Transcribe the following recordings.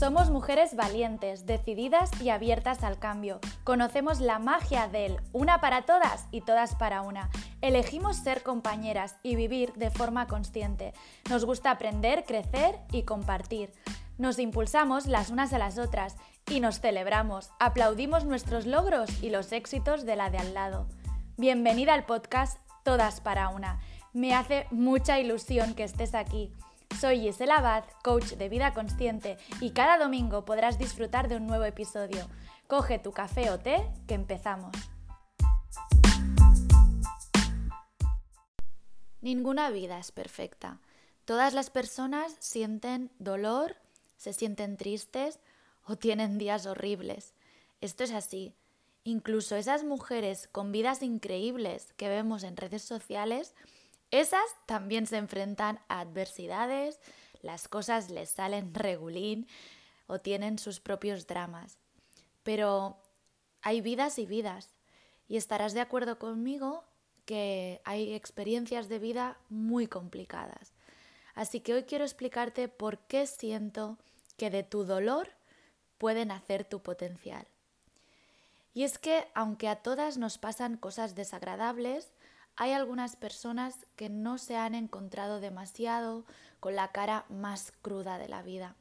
Somos mujeres valientes, decididas y abiertas al cambio. Conocemos la magia del una para todas y todas para una. Elegimos ser compañeras y vivir de forma consciente. Nos gusta aprender, crecer y compartir. Nos impulsamos las unas a las otras y nos celebramos. Aplaudimos nuestros logros y los éxitos de la de al lado. Bienvenida al podcast Todas para una. Me hace mucha ilusión que estés aquí. Soy Gisela Abad, coach de vida consciente, y cada domingo podrás disfrutar de un nuevo episodio. Coge tu café o té, que empezamos. Ninguna vida es perfecta. Todas las personas sienten dolor, se sienten tristes o tienen días horribles. Esto es así. Incluso esas mujeres con vidas increíbles que vemos en redes sociales esas también se enfrentan a adversidades, las cosas les salen regulín o tienen sus propios dramas. Pero hay vidas y vidas. Y estarás de acuerdo conmigo que hay experiencias de vida muy complicadas. Así que hoy quiero explicarte por qué siento que de tu dolor puede nacer tu potencial. Y es que aunque a todas nos pasan cosas desagradables, hay algunas personas que no se han encontrado demasiado con la cara más cruda de la vida.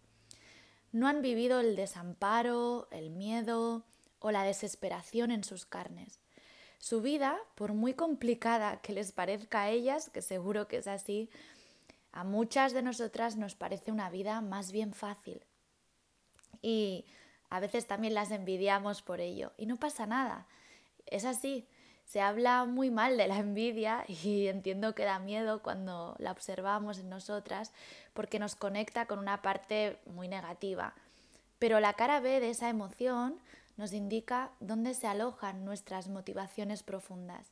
No han vivido el desamparo, el miedo o la desesperación en sus carnes. Su vida, por muy complicada que les parezca a ellas, que seguro que es así, a muchas de nosotras nos parece una vida más bien fácil. Y a veces también las envidiamos por ello. Y no pasa nada. Es así. Se habla muy mal de la envidia y entiendo que da miedo cuando la observamos en nosotras porque nos conecta con una parte muy negativa. Pero la cara B de esa emoción nos indica dónde se alojan nuestras motivaciones profundas.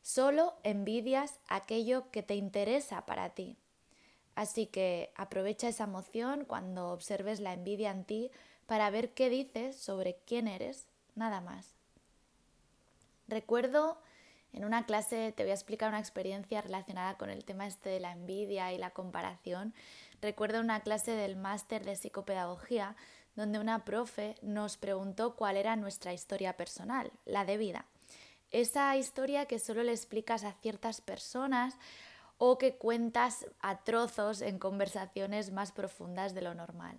Solo envidias aquello que te interesa para ti. Así que aprovecha esa emoción cuando observes la envidia en ti para ver qué dices sobre quién eres, nada más. Recuerdo en una clase, te voy a explicar una experiencia relacionada con el tema este de la envidia y la comparación. Recuerdo una clase del máster de psicopedagogía donde una profe nos preguntó cuál era nuestra historia personal, la de vida. Esa historia que solo le explicas a ciertas personas o que cuentas a trozos en conversaciones más profundas de lo normal.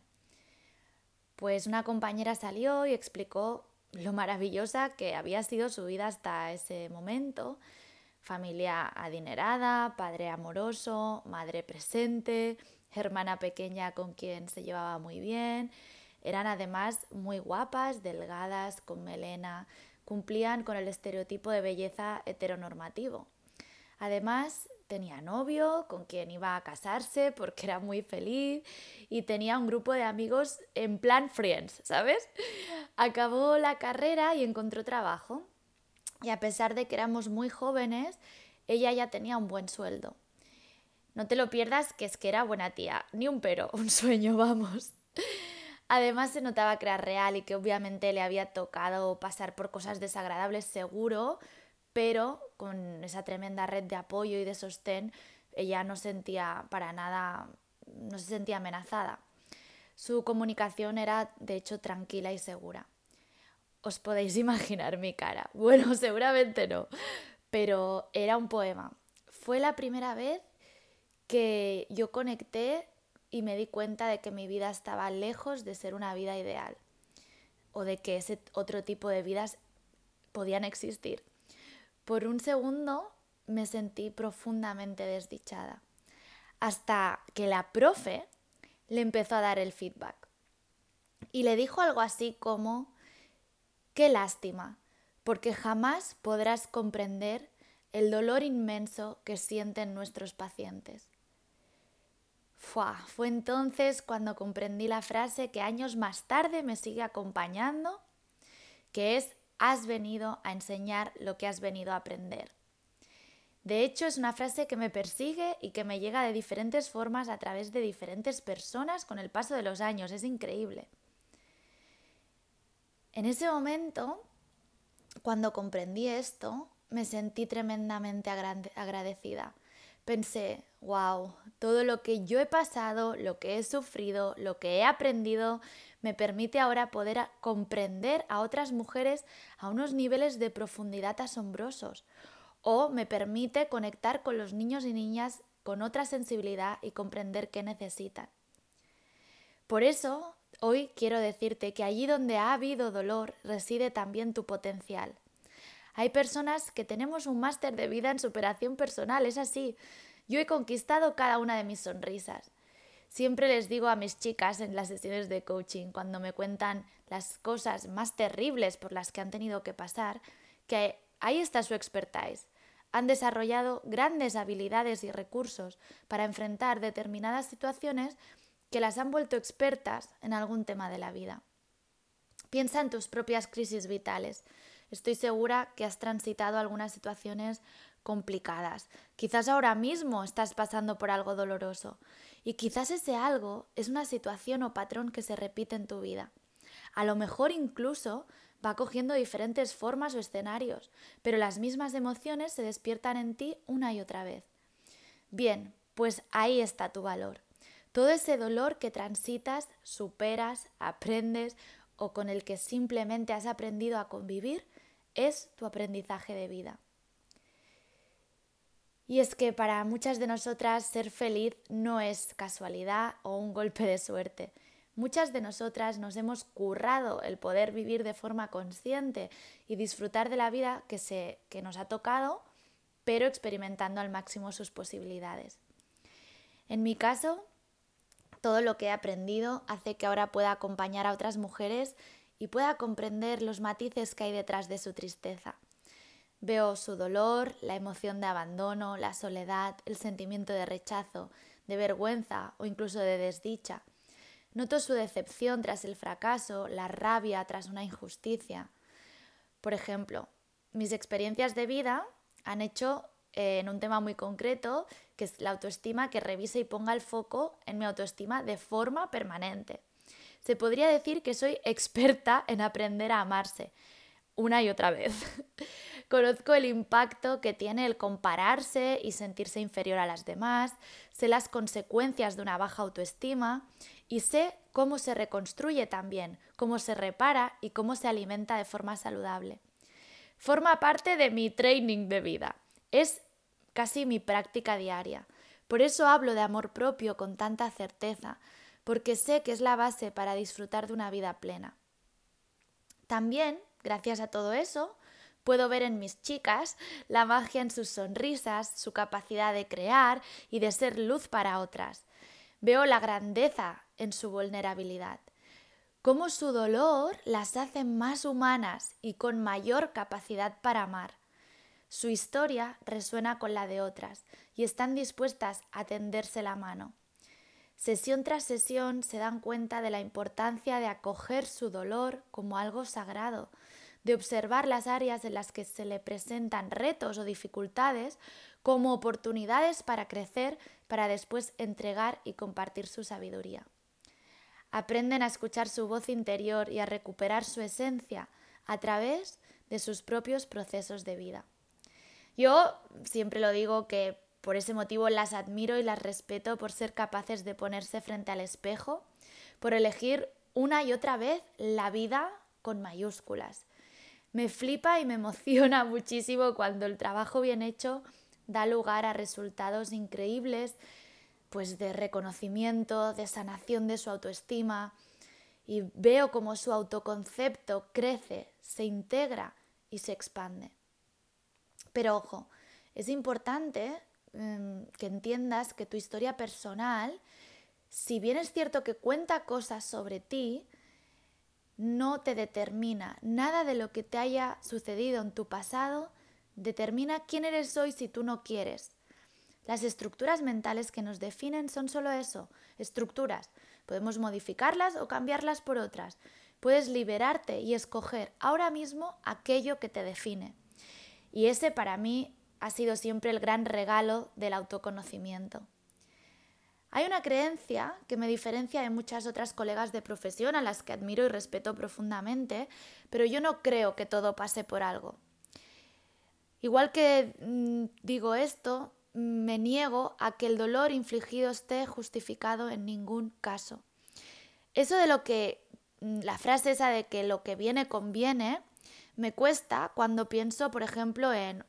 Pues una compañera salió y explicó lo maravillosa que había sido su vida hasta ese momento. Familia adinerada, padre amoroso, madre presente, hermana pequeña con quien se llevaba muy bien. Eran además muy guapas, delgadas, con melena, cumplían con el estereotipo de belleza heteronormativo. Además, tenía novio con quien iba a casarse porque era muy feliz y tenía un grupo de amigos en plan friends, ¿sabes? Acabó la carrera y encontró trabajo y a pesar de que éramos muy jóvenes, ella ya tenía un buen sueldo. No te lo pierdas, que es que era buena tía, ni un pero, un sueño, vamos. Además se notaba que era real y que obviamente le había tocado pasar por cosas desagradables seguro, pero con esa tremenda red de apoyo y de sostén, ella no sentía para nada, no se sentía amenazada. Su comunicación era, de hecho, tranquila y segura. Os podéis imaginar mi cara. Bueno, seguramente no, pero era un poema. Fue la primera vez que yo conecté y me di cuenta de que mi vida estaba lejos de ser una vida ideal o de que ese otro tipo de vidas podían existir. Por un segundo me sentí profundamente desdichada, hasta que la profe le empezó a dar el feedback. Y le dijo algo así como, qué lástima, porque jamás podrás comprender el dolor inmenso que sienten nuestros pacientes. fue entonces cuando comprendí la frase que años más tarde me sigue acompañando, que es has venido a enseñar lo que has venido a aprender. De hecho, es una frase que me persigue y que me llega de diferentes formas a través de diferentes personas con el paso de los años. Es increíble. En ese momento, cuando comprendí esto, me sentí tremendamente agradecida, pensé, wow, todo lo que yo he pasado, lo que he sufrido, lo que he aprendido, me permite ahora poder comprender a otras mujeres a unos niveles de profundidad asombrosos o me permite conectar con los niños y niñas con otra sensibilidad y comprender qué necesitan. Por eso, hoy quiero decirte que allí donde ha habido dolor reside también tu potencial. Hay personas que tenemos un máster de vida en superación personal, es así. Yo he conquistado cada una de mis sonrisas. Siempre les digo a mis chicas en las sesiones de coaching, cuando me cuentan las cosas más terribles por las que han tenido que pasar, que ahí está su expertise. Han desarrollado grandes habilidades y recursos para enfrentar determinadas situaciones que las han vuelto expertas en algún tema de la vida. Piensa en tus propias crisis vitales. Estoy segura que has transitado algunas situaciones complicadas. Quizás ahora mismo estás pasando por algo doloroso y quizás ese algo es una situación o patrón que se repite en tu vida. A lo mejor incluso va cogiendo diferentes formas o escenarios, pero las mismas emociones se despiertan en ti una y otra vez. Bien, pues ahí está tu valor. Todo ese dolor que transitas, superas, aprendes o con el que simplemente has aprendido a convivir es tu aprendizaje de vida. Y es que para muchas de nosotras ser feliz no es casualidad o un golpe de suerte. Muchas de nosotras nos hemos currado el poder vivir de forma consciente y disfrutar de la vida que, se, que nos ha tocado, pero experimentando al máximo sus posibilidades. En mi caso, todo lo que he aprendido hace que ahora pueda acompañar a otras mujeres y pueda comprender los matices que hay detrás de su tristeza. Veo su dolor, la emoción de abandono, la soledad, el sentimiento de rechazo, de vergüenza o incluso de desdicha. Noto su decepción tras el fracaso, la rabia tras una injusticia. Por ejemplo, mis experiencias de vida han hecho eh, en un tema muy concreto, que es la autoestima, que revise y ponga el foco en mi autoestima de forma permanente. Se podría decir que soy experta en aprender a amarse, una y otra vez. Conozco el impacto que tiene el compararse y sentirse inferior a las demás, sé las consecuencias de una baja autoestima y sé cómo se reconstruye también, cómo se repara y cómo se alimenta de forma saludable. Forma parte de mi training de vida, es casi mi práctica diaria. Por eso hablo de amor propio con tanta certeza, porque sé que es la base para disfrutar de una vida plena. También, gracias a todo eso, Puedo ver en mis chicas la magia en sus sonrisas, su capacidad de crear y de ser luz para otras. Veo la grandeza en su vulnerabilidad, cómo su dolor las hace más humanas y con mayor capacidad para amar. Su historia resuena con la de otras y están dispuestas a tenderse la mano. Sesión tras sesión se dan cuenta de la importancia de acoger su dolor como algo sagrado, de observar las áreas en las que se le presentan retos o dificultades como oportunidades para crecer, para después entregar y compartir su sabiduría. Aprenden a escuchar su voz interior y a recuperar su esencia a través de sus propios procesos de vida. Yo siempre lo digo que por ese motivo las admiro y las respeto por ser capaces de ponerse frente al espejo, por elegir una y otra vez la vida con mayúsculas, me flipa y me emociona muchísimo cuando el trabajo bien hecho da lugar a resultados increíbles, pues de reconocimiento, de sanación de su autoestima, y veo cómo su autoconcepto crece, se integra y se expande. Pero ojo, es importante em, que entiendas que tu historia personal, si bien es cierto que cuenta cosas sobre ti, no te determina. Nada de lo que te haya sucedido en tu pasado determina quién eres hoy si tú no quieres. Las estructuras mentales que nos definen son solo eso, estructuras. Podemos modificarlas o cambiarlas por otras. Puedes liberarte y escoger ahora mismo aquello que te define. Y ese para mí ha sido siempre el gran regalo del autoconocimiento. Hay una creencia que me diferencia de muchas otras colegas de profesión a las que admiro y respeto profundamente, pero yo no creo que todo pase por algo. Igual que mm, digo esto, me niego a que el dolor infligido esté justificado en ningún caso. Eso de lo que, mm, la frase esa de que lo que viene conviene, me cuesta cuando pienso, por ejemplo, en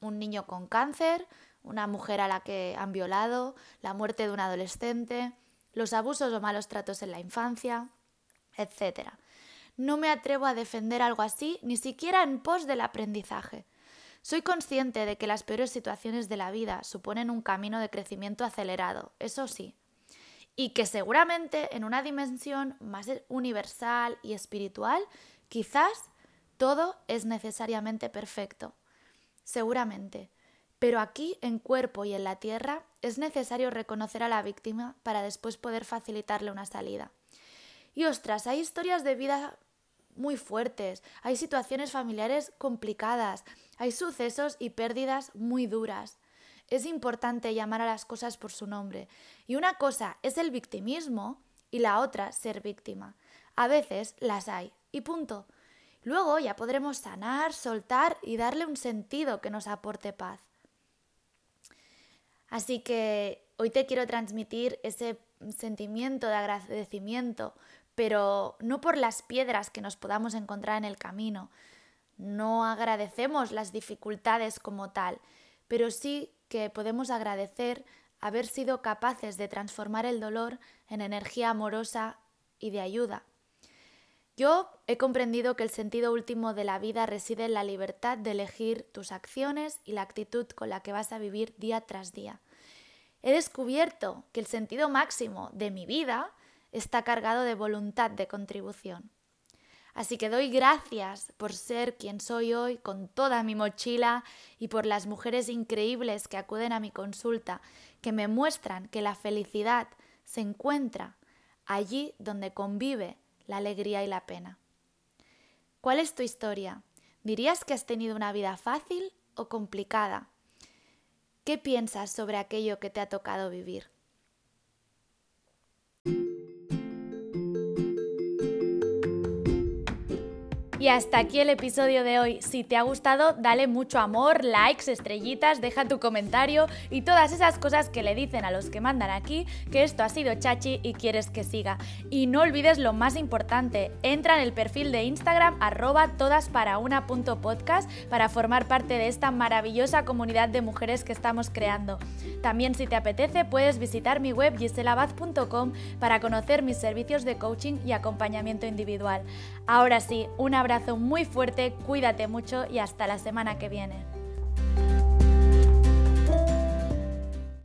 un niño con cáncer, una mujer a la que han violado, la muerte de un adolescente, los abusos o malos tratos en la infancia, etc. No me atrevo a defender algo así, ni siquiera en pos del aprendizaje. Soy consciente de que las peores situaciones de la vida suponen un camino de crecimiento acelerado, eso sí, y que seguramente en una dimensión más universal y espiritual, quizás todo es necesariamente perfecto. Seguramente. Pero aquí, en cuerpo y en la tierra, es necesario reconocer a la víctima para después poder facilitarle una salida. Y ostras, hay historias de vida muy fuertes, hay situaciones familiares complicadas, hay sucesos y pérdidas muy duras. Es importante llamar a las cosas por su nombre. Y una cosa es el victimismo y la otra ser víctima. A veces las hay. Y punto. Luego ya podremos sanar, soltar y darle un sentido que nos aporte paz. Así que hoy te quiero transmitir ese sentimiento de agradecimiento, pero no por las piedras que nos podamos encontrar en el camino. No agradecemos las dificultades como tal, pero sí que podemos agradecer haber sido capaces de transformar el dolor en energía amorosa y de ayuda. Yo he comprendido que el sentido último de la vida reside en la libertad de elegir tus acciones y la actitud con la que vas a vivir día tras día. He descubierto que el sentido máximo de mi vida está cargado de voluntad de contribución. Así que doy gracias por ser quien soy hoy con toda mi mochila y por las mujeres increíbles que acuden a mi consulta, que me muestran que la felicidad se encuentra allí donde convive la alegría y la pena. ¿Cuál es tu historia? ¿Dirías que has tenido una vida fácil o complicada? ¿Qué piensas sobre aquello que te ha tocado vivir? Y hasta aquí el episodio de hoy. Si te ha gustado, dale mucho amor, likes, estrellitas, deja tu comentario y todas esas cosas que le dicen a los que mandan aquí que esto ha sido chachi y quieres que siga. Y no olvides lo más importante, entra en el perfil de Instagram arroba todasparauna.podcast para formar parte de esta maravillosa comunidad de mujeres que estamos creando. También si te apetece puedes visitar mi web giselabaz.com para conocer mis servicios de coaching y acompañamiento individual. Ahora sí, un abrazo muy fuerte, cuídate mucho y hasta la semana que viene.